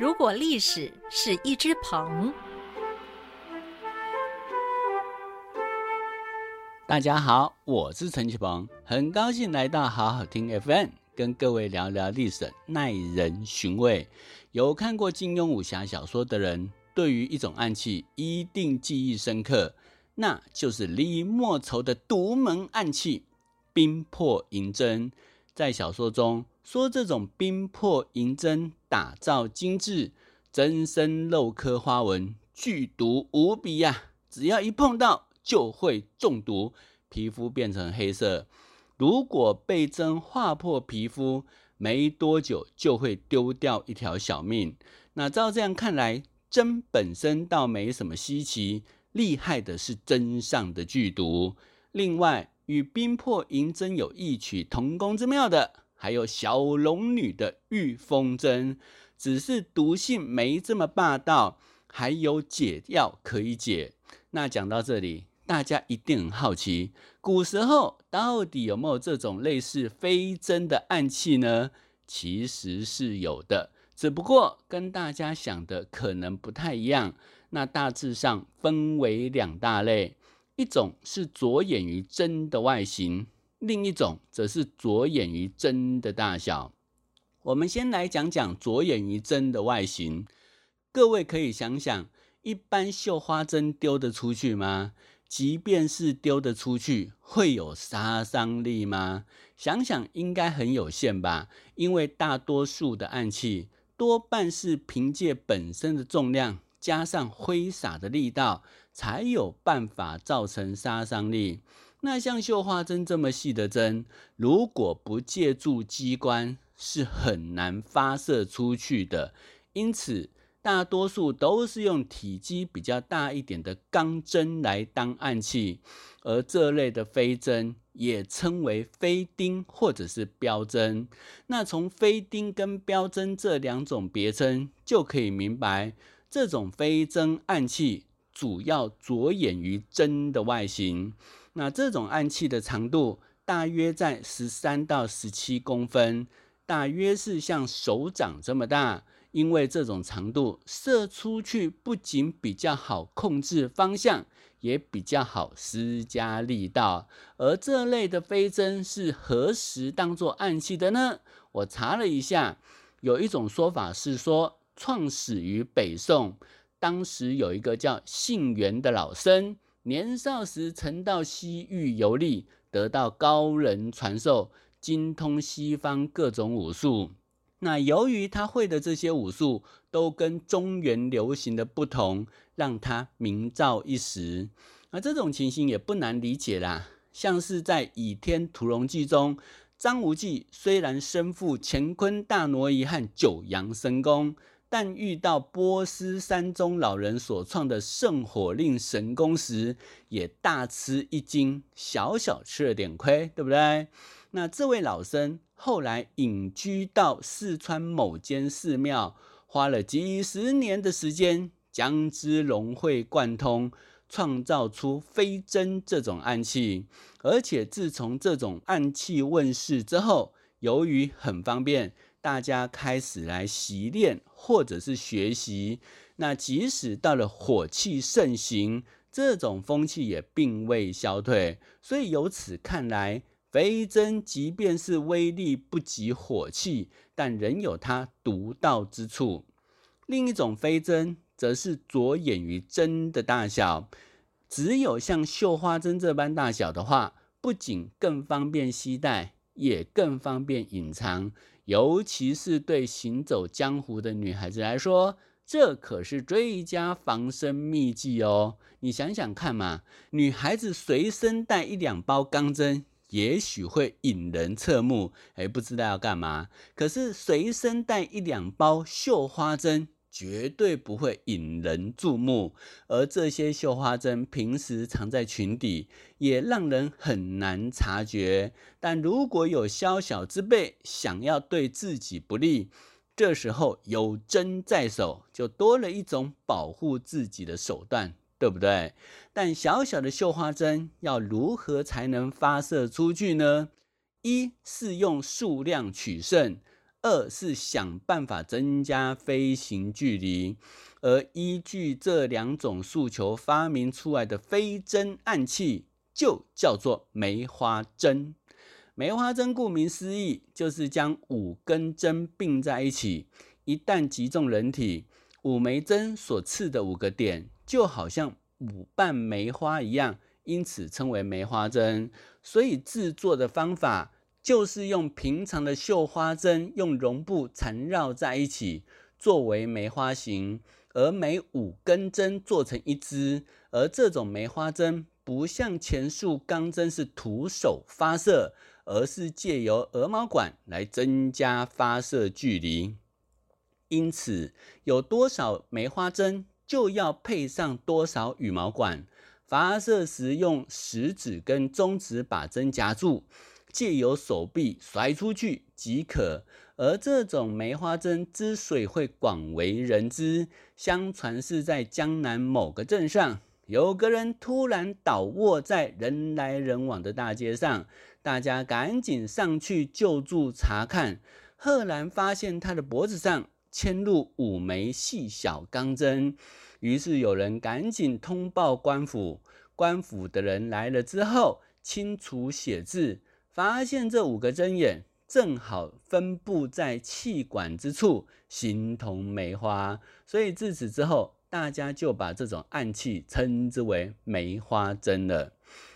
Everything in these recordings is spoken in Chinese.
如果历史是一只鹏，大家好，我是陈启鹏，很高兴来到好好听 FM，跟各位聊聊历史，耐人寻味。有看过金庸武侠小说的人，对于一种暗器一定记忆深刻，那就是李莫愁的独门暗器——冰魄银针。在小说中说，这种冰魄银针打造精致，真身镂刻花纹，剧毒无比呀！只要一碰到就会中毒，皮肤变成黑色。如果被针划破皮肤，没多久就会丢掉一条小命。那照这样看来，针本身倒没什么稀奇，厉害的是针上的剧毒。另外，与冰魄银针有异曲同工之妙的，还有小龙女的御风针，只是毒性没这么霸道，还有解药可以解。那讲到这里，大家一定很好奇，古时候到底有没有这种类似飞针的暗器呢？其实是有的，只不过跟大家想的可能不太一样。那大致上分为两大类。一种是着眼于针的外形，另一种则是着眼于针的大小。我们先来讲讲着眼于针的外形。各位可以想想，一般绣花针丢得出去吗？即便是丢得出去，会有杀伤力吗？想想应该很有限吧。因为大多数的暗器多半是凭借本身的重量。加上挥洒的力道，才有办法造成杀伤力。那像绣花针这么细的针，如果不借助机关，是很难发射出去的。因此，大多数都是用体积比较大一点的钢针来当暗器。而这类的飞针也称为飞钉或者是标针。那从飞钉跟标针这两种别称，就可以明白。这种飞针暗器主要着眼于针的外形，那这种暗器的长度大约在十三到十七公分，大约是像手掌这么大。因为这种长度射出去不仅比较好控制方向，也比较好施加力道。而这类的飞针是何时当做暗器的呢？我查了一下，有一种说法是说。创始于北宋，当时有一个叫信元的老僧，年少时曾到西域游历，得到高人传授，精通西方各种武术。那由于他会的这些武术都跟中原流行的不同，让他名噪一时。那这种情形也不难理解啦，像是在《倚天屠龙记》中，张无忌虽然身负乾坤大挪移和九阳神功。但遇到波斯山中老人所创的圣火令神功时，也大吃一惊，小小吃了点亏，对不对？那这位老僧后来隐居到四川某间寺庙，花了几十年的时间，将之融会贯通，创造出飞针这种暗器。而且自从这种暗器问世之后，由于很方便。大家开始来习练或者是学习，那即使到了火气盛行，这种风气也并未消退。所以由此看来，飞针即便是威力不及火气，但仍有它独到之处。另一种飞针则是着眼于针的大小，只有像绣花针这般大小的话，不仅更方便携带。也更方便隐藏，尤其是对行走江湖的女孩子来说，这可是最佳防身秘技哦。你想想看嘛，女孩子随身带一两包钢针，也许会引人侧目，哎，不知道要干嘛。可是随身带一两包绣花针。绝对不会引人注目，而这些绣花针平时藏在裙底，也让人很难察觉。但如果有宵小之辈想要对自己不利，这时候有针在手，就多了一种保护自己的手段，对不对？但小小的绣花针要如何才能发射出去呢？一是用数量取胜。二是想办法增加飞行距离。而依据这两种诉求发明出来的飞针暗器，就叫做梅花针。梅花针顾名思义，就是将五根针并在一起，一旦击中人体，五枚针所刺的五个点，就好像五瓣梅花一样，因此称为梅花针。所以制作的方法就是用平常的绣花针，用绒布缠绕在一起，作为梅花形。而每五根针做成一支，而这种梅花针不像前述钢针是徒手发射，而是借由鹅毛管来增加发射距离。因此，有多少梅花针，就要配上多少羽毛管。发射时用食指跟中指把针夹住，借由手臂甩出去即可。而这种梅花针之所以会广为人知，相传是在江南某个镇上，有个人突然倒卧在人来人往的大街上，大家赶紧上去救助查看，赫然发现他的脖子上嵌入五枚细小钢针，于是有人赶紧通报官府，官府的人来了之后，清除血渍，发现这五个针眼。正好分布在气管之处，形同梅花，所以自此之后，大家就把这种暗器称之为梅花针了。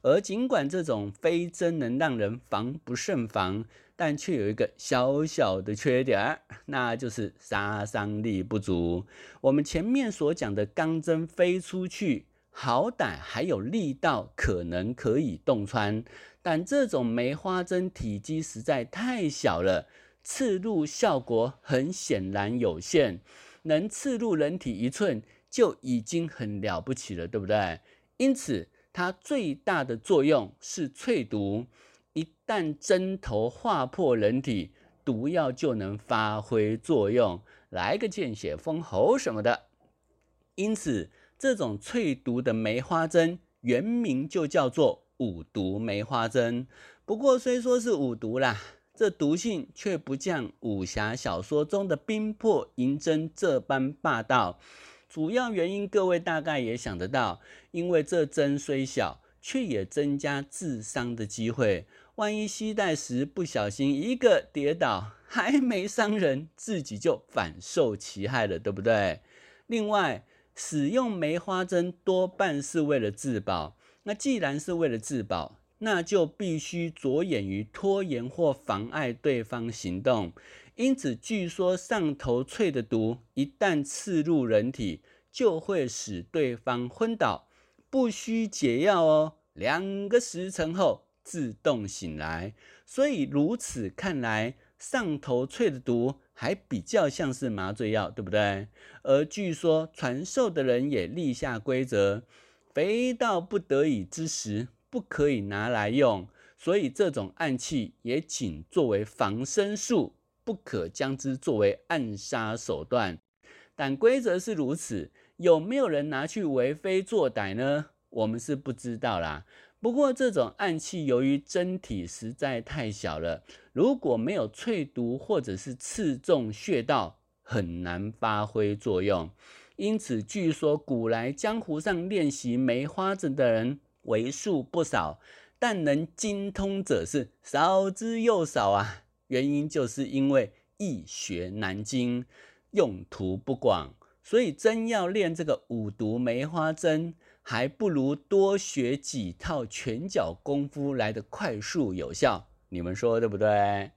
而尽管这种飞针能让人防不胜防，但却有一个小小的缺点，那就是杀伤力不足。我们前面所讲的钢针飞出去。好歹还有力道，可能可以洞穿，但这种梅花针体积实在太小了，刺入效果很显然有限。能刺入人体一寸就已经很了不起了，对不对？因此，它最大的作用是淬毒。一旦针头划破人体，毒药就能发挥作用，来个见血封喉什么的。因此。这种淬毒的梅花针原名就叫做五毒梅花针。不过虽说是五毒啦，这毒性却不像武侠小说中的冰魄银针这般霸道。主要原因各位大概也想得到，因为这针虽小，却也增加自伤的机会。万一携带时不小心一个跌倒，还没伤人，自己就反受其害了，对不对？另外，使用梅花针多半是为了自保。那既然是为了自保，那就必须着眼于拖延或妨碍对方行动。因此，据说上头淬的毒一旦刺入人体，就会使对方昏倒，不需解药哦，两个时辰后自动醒来。所以如此看来，上头淬的毒。还比较像是麻醉药，对不对？而据说传授的人也立下规则，非到不得已之时不可以拿来用，所以这种暗器也仅作为防身术，不可将之作为暗杀手段。但规则是如此，有没有人拿去为非作歹呢？我们是不知道啦。不过，这种暗器由于针体实在太小了，如果没有淬毒或者是刺中穴道，很难发挥作用。因此，据说古来江湖上练习梅花针的人为数不少，但能精通者是少之又少啊。原因就是因为易学难精，用途不广，所以真要练这个五毒梅花针。还不如多学几套拳脚功夫来的快速有效，你们说对不对？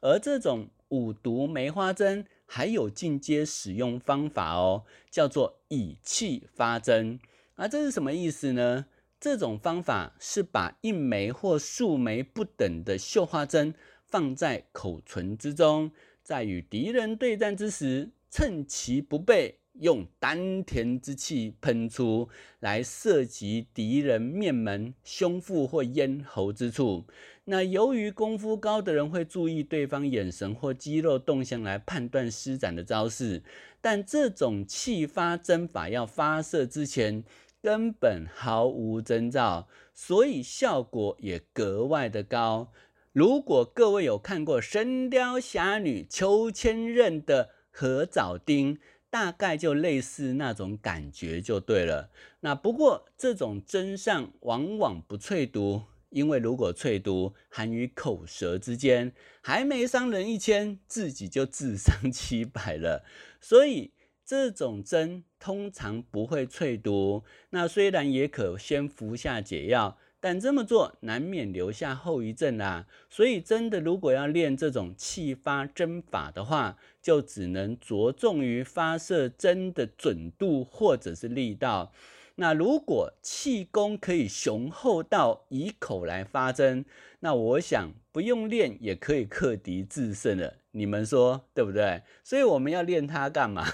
而这种五毒梅花针还有进阶使用方法哦，叫做以气发针。啊，这是什么意思呢？这种方法是把一枚或数枚不等的绣花针放在口唇之中，在与敌人对战之时，趁其不备。用丹田之气喷出来，射击敌人面门、胸腹或咽喉之处。那由于功夫高的人会注意对方眼神或肌肉动向来判断施展的招式，但这种气发针法要发射之前根本毫无征兆，所以效果也格外的高。如果各位有看过《神雕侠侣》秋千仞的何藻丁，大概就类似那种感觉就对了。那不过这种针上往往不淬毒，因为如果淬毒，含于口舌之间，还没伤人一千，自己就自伤七百了。所以这种针通常不会淬毒。那虽然也可先服下解药。但这么做难免留下后遗症啊，所以真的如果要练这种气发针法的话，就只能着重于发射针的准度或者是力道。那如果气功可以雄厚到以口来发针，那我想不用练也可以克敌制胜了。你们说对不对？所以我们要练它干嘛？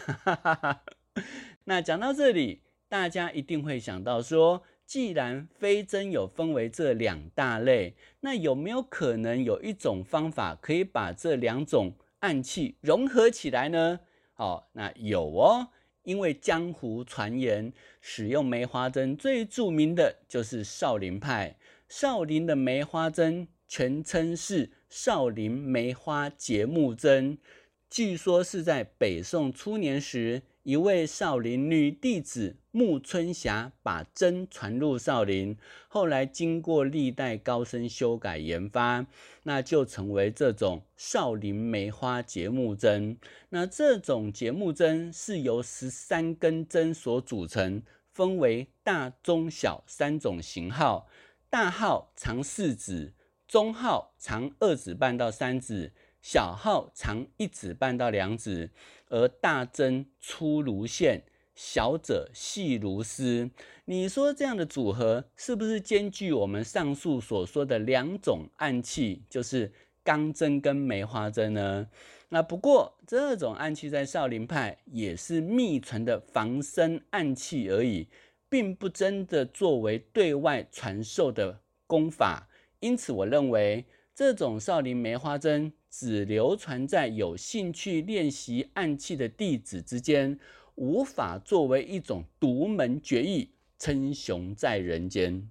那讲到这里，大家一定会想到说。既然飞针有分为这两大类，那有没有可能有一种方法可以把这两种暗器融合起来呢？哦，那有哦，因为江湖传言，使用梅花针最著名的就是少林派。少林的梅花针全称是少林梅花节木针，据说是在北宋初年时。一位少林女弟子木春霞把针传入少林，后来经过历代高僧修改研发，那就成为这种少林梅花节木针。那这种节木针是由十三根针所组成，分为大、中、小三种型号。大号长四指，中号长二指半到三指。小号长一指半到两指，而大针粗如线，小者细如丝。你说这样的组合是不是兼具我们上述所说的两种暗器，就是钢针跟梅花针呢？那不过这种暗器在少林派也是秘传的防身暗器而已，并不真的作为对外传授的功法。因此，我认为这种少林梅花针。只流传在有兴趣练习暗器的弟子之间，无法作为一种独门绝艺称雄在人间。